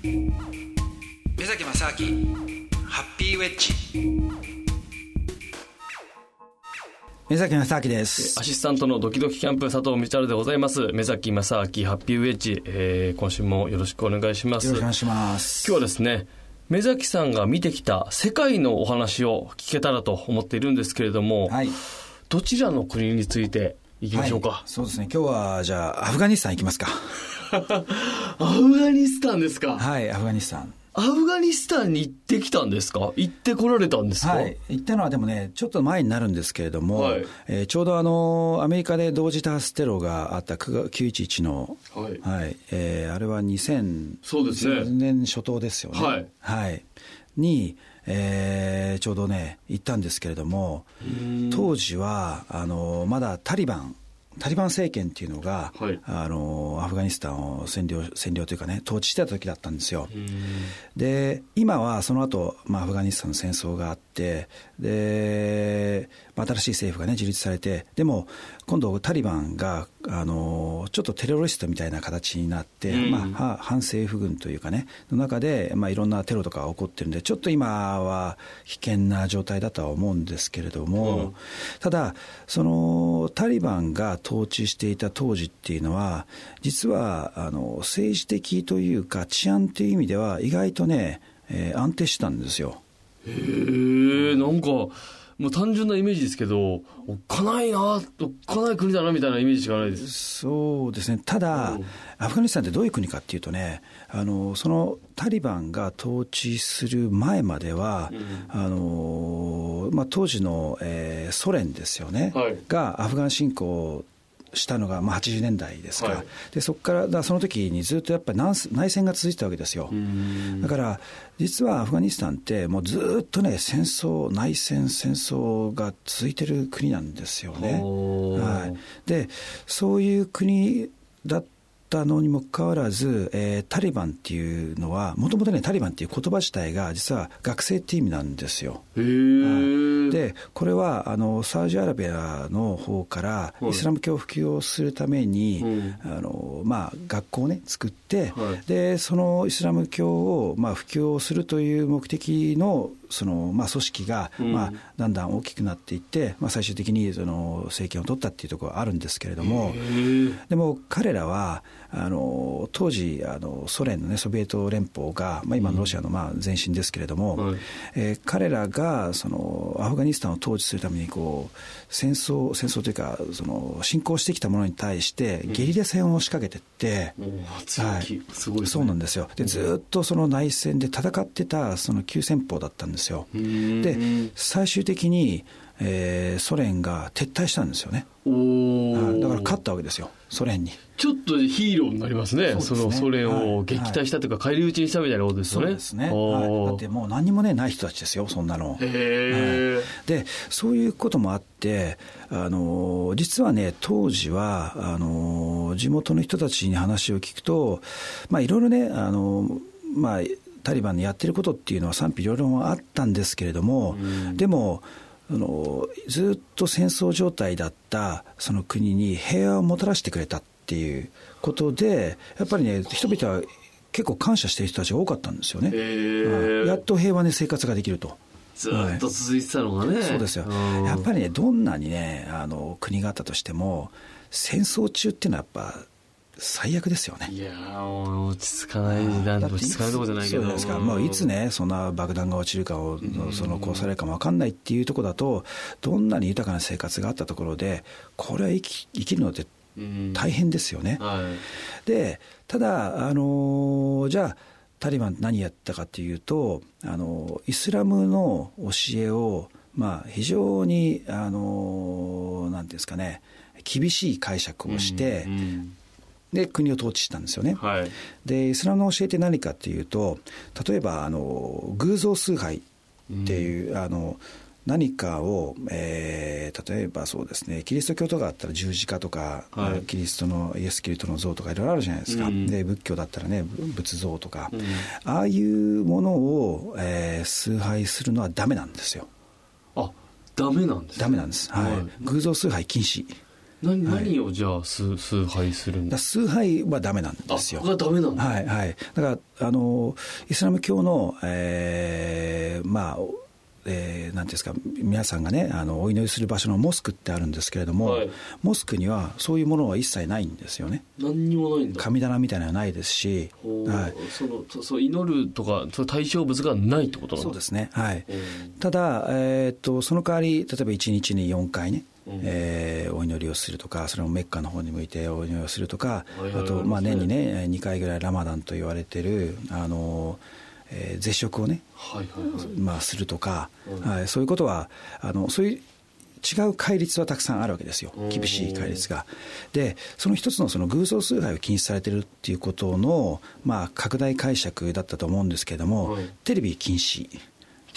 目崎正明ハッピーウェッジ。目崎正明です。アシスタントのドキドキキャンプ佐藤光晴でございます。目崎正明ハッピーウェッジ、えー、今週もよろしくお願いします。よろしくお願いします。今日はですね目崎さんが見てきた世界のお話を聞けたらと思っているんですけれども、はい、どちらの国についていきましょうか、はい、そうですね。今日はじゃあアフガニスタン行きますか。アフガニスタンですか？はいアフガニスタン。アフガニスタンに行ってきたんですか？行ってこられたんですか、はい、行ったのはでもね、ちょっと前になるんですけれども、はい、えー、ちょうどあの、アメリカで同時多発テロがあった911の、はい、はい、えー、あれは2010年初頭ですよね。はい。はい、に、えー、ちょうどね、行ったんですけれども、当時は、あの、まだタリバン、タリバン政権っていうのが、はい、あのアフガニスタンを占領占領というかね統治してた時だったんですよ。で今はその後、まあアフガニスタンの戦争があってで、まあ、新しい政府がね樹立されてでも今度タリバンがあのちょっとテロリストみたいな形になって、まあ、反政府軍というかねの中で、まあ、いろんなテロとかが起こってるんでちょっと今は危険な状態だとは思うんですけれども、うん、ただそのタリバンが統治していた当時っていうのは実はあの政治的というか治安という意味では意外とね、えー、安定してたんですよ。へえんかもう単純なイメージですけど、おっかないな、おっかない国だなみたいなイメージしかないです。そうですね。ただ、うん、アフガニスタンってどういう国かっていうとね、あの、そのタリバンが統治する前までは、うん、あの、まあ、当時の、えー、ソ連ですよね、はい、がアフガン侵攻したのがまあ80年代ですか、はい、でそこからだその時にずっとやっぱり内戦が続いてたわけですよだから実はアフガニスタンってもうずっとね戦争内戦戦争が続いてる国なんですよね、はい、でそういう国だったのにもかかわらず、えー、タリバンっていうのは、もともとね、タリバンっていう言葉自体が、実は学生っていう意味なんですよ。で、これはあのサウジアラビアの方からイスラム教を普及をするために、あのまあ、学校をね、作って、はい、でそのイスラム教を、まあ、普及をするという目的のその、まあ、組織が、まあ、だんだん大きくなっていって、まあ、最終的にその政権を取ったっていうところはあるんですけれども、でも彼らは、あの当時あの、ソ連の、ね、ソビエト連邦が、まあ、今のロシアのまあ前身ですけれども、うん、えー、彼らがそのアフガニスタンを統治するためにこう戦争、戦争というかその、侵攻してきたものに対して、ゲリラ戦を仕掛けていって、うん、はい、すごい、ね、そうなんですよ。で、ずっとその内戦で戦ってたその急先鋒だったんですよ。で最終的にえー、ソ連が撤退したんですよね。おだから勝ったわけですよ、ソ連に。ちょっとヒーローになりますね、そ、ね、のソ連を撃退したというか、返り討ちにしたみたいなことですよね。そうですね、はい、だってもう何もね、ない人たちですよ、そんなの。はい、で、そういうこともあって、あの実はね、当時はあの地元の人たちに話を聞くと、まあ、いろいろね、あのまあ、タリバンのやってることっていうのは賛否両論あったんですけれども、でも、あのずっと戦争状態だったその国に平和をもたらしてくれたっていうことでやっぱりね人々は結構感謝している人たちが多かったんですよね、やっと平和に生活ができると。ずっと続いてたのがね、はい、そうですよ、やっぱりね、どんなにね、あの国があったとしても、戦争中っていうのはやっぱ、最悪ですよね。いや落ち着かない時代落ち着かないとこじゃないけど。そうですか。もういつね、そんな爆弾が落ちるかを、その殺されるかも分かんないっていうところだと、どんなに豊かな生活があったところで、これは生き生きるのって大変ですよね。はい、で、ただ、あのじゃあ、タリバン何やったかというと、あのイスラムの教えを、まあ、非常に、あのなんていうんですかね、厳しい解釈をして、うんうんで国を統治したんですよね。はい、でイスラムの教えって何かっていうと例えばあの偶像崇拝っていう、うん、あの何かを、えー、例えばそうですねキリスト教とかあったら十字架とか、はい、キリストのイエス・キリストの像とかいろいろあるじゃないですか、うん、で仏教だったらね仏像とか、うん、ああいうものを、えー、崇拝するのはダメなんですよ。あダメなんです、ダメなんです、はい、はい、偶像崇拝禁止何何をじゃあ崇崇拝するんだ？崇拝はダメなんですよ。あ、ダメなんだ。はいはい。だからあのイスラム教の、えー、まあえー、なんですか皆さんがねあのお祈りする場所のモスクってあるんですけれども、はい、モスクにはそういうものは一切ないんですよね。何にもないんだ。神棚みたいなのはないですし、はい、そのそ祈るとかその対象物がないってことなんそうですねはい。ただ、えー、っとその代わり例えば1日に4回ねえー、お祈りをするとかそれもメッカの方に向いてお祈りをするとか、あと、まあ、年にね2回ぐらいラマダンと言われてるあのえー、絶食をね、まあ、するとか、はい、そういうことはあのそういう違う戒律はたくさんあるわけですよ。厳しい戒律が。でその一つのその偶像崇拝を禁止されてるっていうことの、まあ、拡大解釈だったと思うんですけれども、はい、テレビ禁止。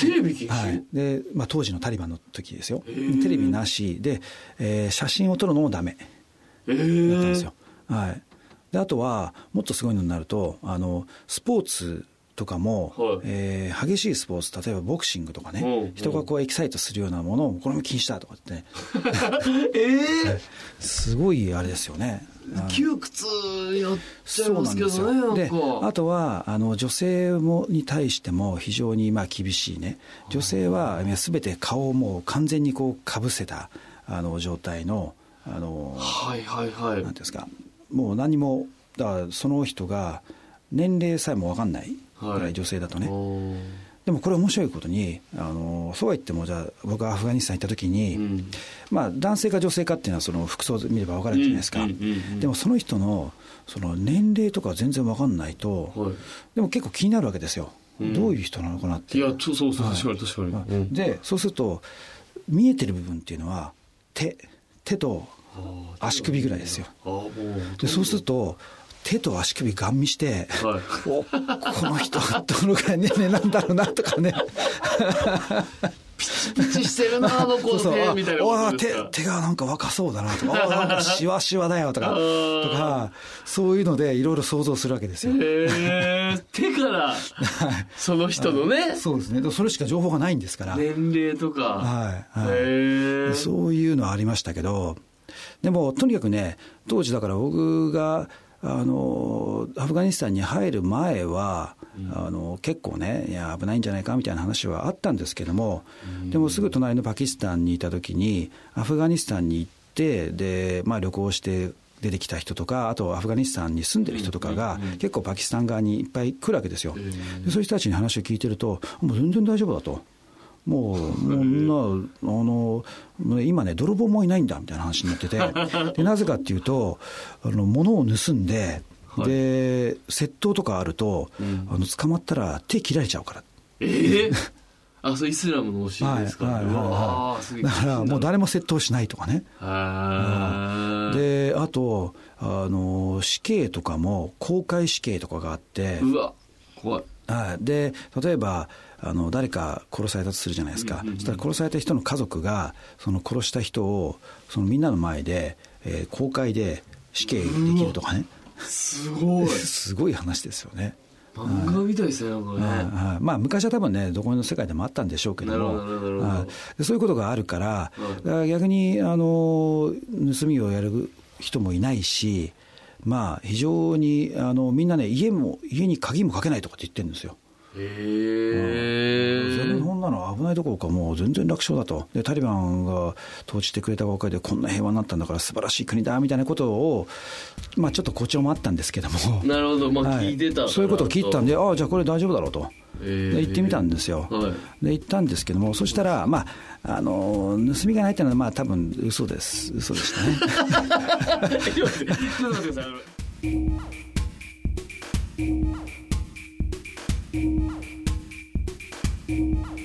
テレビ禁止、はい。でまあ、当時のタリバンの時ですよ。テレビなし。で、えー、写真を撮るのもダメ。だったんですよ、はい、であとはもっとすごいのになるとあのスポーツとかも、はい、えー、激しいスポーツ例えばボクシングとかね、うん、人がこうエキサイトするようなものをこれも禁止だとかってね。えー、すごいあれですよね。窮屈やっちゃいますけどねであとはあの女性もに対しても非常にまあ厳しいね。女性は全て顔をもう完全にこうかぶせたあの状態のあのはいはいはい。なんですか。もう何もだからその人が年齢さえも分かんないぐらい女性だとね、はい、でもこれ面白いことにあのそうは言ってもじゃあ僕がアフガニスタン行った時に、うん、まあ男性か女性かっていうのはその服装見れば分かるじゃないですか、でもその人のその年齢とか全然分かんないと、はい、でも結構気になるわけですよ、うん、どういう人なのかなって。いやそうそうそう確かに確かに、うん、でそうすると見えてる部分っていうのは手手と足首ぐらいですよ。でそうすると手と足首ガン見して、はい、おこの人どのぐらい年齢なんだろうなとかね。ピチピチしてるなあの子の手みたいな手手がなんか若そうだなとか。あなんかしわしわだよとか。とかそういうのでいろいろ想像するわけですよ。へえ手から その人のね。そうですね。それしか情報がないんですから。年齢とか。はい、はい、そういうのはありましたけど。でもとにかくね当時だから僕があのアフガニスタンに入る前は、うん、あの結構ね、いや、危ないんじゃないかみたいな話はあったんですけども、うん、でもすぐ隣のパキスタンにいたときに、アフガニスタンに行って、でまあ、旅行して出てきた人とか、あとアフガニスタンに住んでる人とかが、結構パキスタン側にいっぱい来るわけですよ。でそういう人たちに話を聞いてると、もう全然大丈夫だと。もう、もうな、あの、今ね、泥棒もいないんだみたいな話になってて、でなぜかっていうと、あの物を盗んで、はい、で、窃盗とかあると、うん、あの捕まったら手切られちゃうから。ええー？あ、そうイスラムの教えですか、ね、はいはいはい、だからもう誰も窃盗しないとかね。で、あと、あの、死刑とかも公開死刑とかがあって、うわ、怖い。はい、で、例えば、あの誰か殺されたとするじゃないですか、そしたら殺された人の家族がその殺した人をそのみんなの前で、えー、公開で死刑できるとかね、すごい。すごい話ですよね。漫画みたいですね、なんかね。はい、まあ、昔は多分ね、どこの世界でもあったんでしょうけど。も、どそういうことがあるから、から逆にあの盗みをやる人もいないし、まあ、非常にあのみんなね、家も家に鍵もかけないとかって言ってるんですよ。全然こん。なの危ないどころかもう全然楽勝だと。でタリバンが統治してくれたおかげでこんな平和になったんだから素晴らしい国だみたいなことを、まあ、ちょっと誇張もあったんですけども。なるほど、まあ、聞いてた、はい、そういうことを聞いたんでああじゃあこれ大丈夫だろうと。で行ってみたんですよ、はい、で行ったんですけども、そしたら、まあ、あの盗みがないっていうのは、まあ多分嘘です、嘘でしたね。ちょっと待ってく。